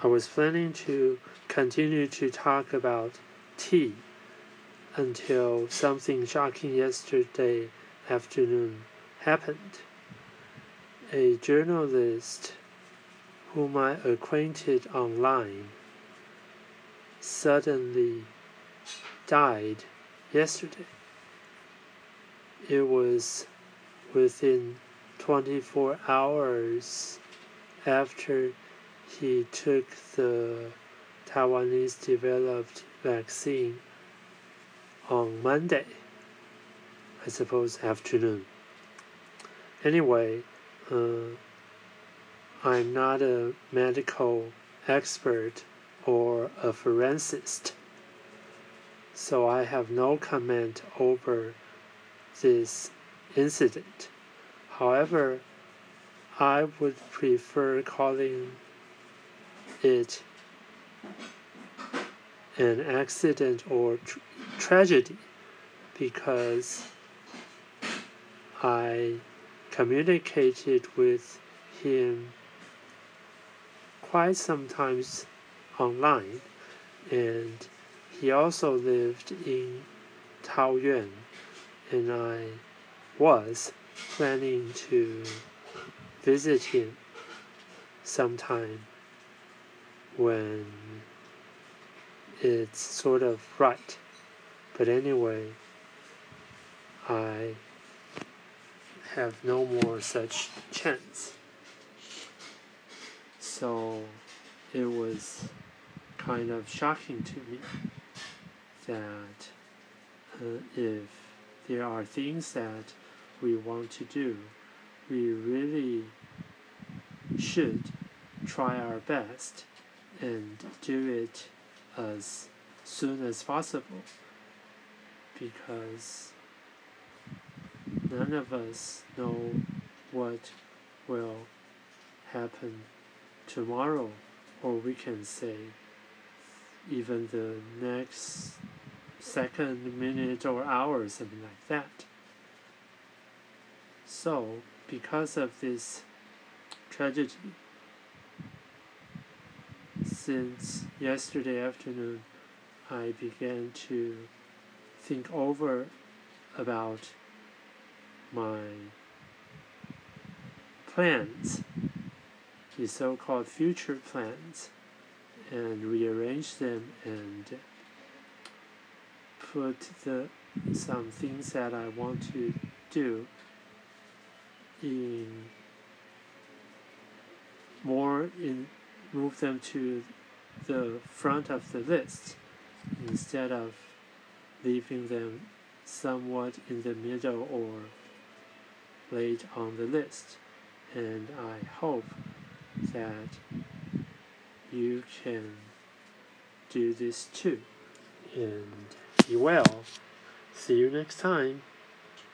I was planning to continue to talk about tea until something shocking yesterday afternoon happened. A journalist whom I acquainted online suddenly died yesterday. It was within 24 hours after he took the Taiwanese developed vaccine on Monday, I suppose afternoon. Anyway, uh, I'm not a medical expert or a forensist, so I have no comment over this incident. However, I would prefer calling it an accident or tr- tragedy because I communicated with him quite sometimes online and he also lived in Taoyuan and I was planning to visit him sometime when it's sort of right. But anyway, I have no more such chance. So it was kind of shocking to me that uh, if there are things that we want to do, we really should try our best and do it as soon as possible. Because none of us know what will happen tomorrow or we can say even the next second minute or hour something like that. So because of this tragedy since yesterday afternoon, I began to think over about my plans, the so called future plans, and rearrange them and put the some things that I want to do in more in move them to the front of the list instead of leaving them somewhat in the middle or late on the list. And I hope that you can do this too. And be well. See you next time.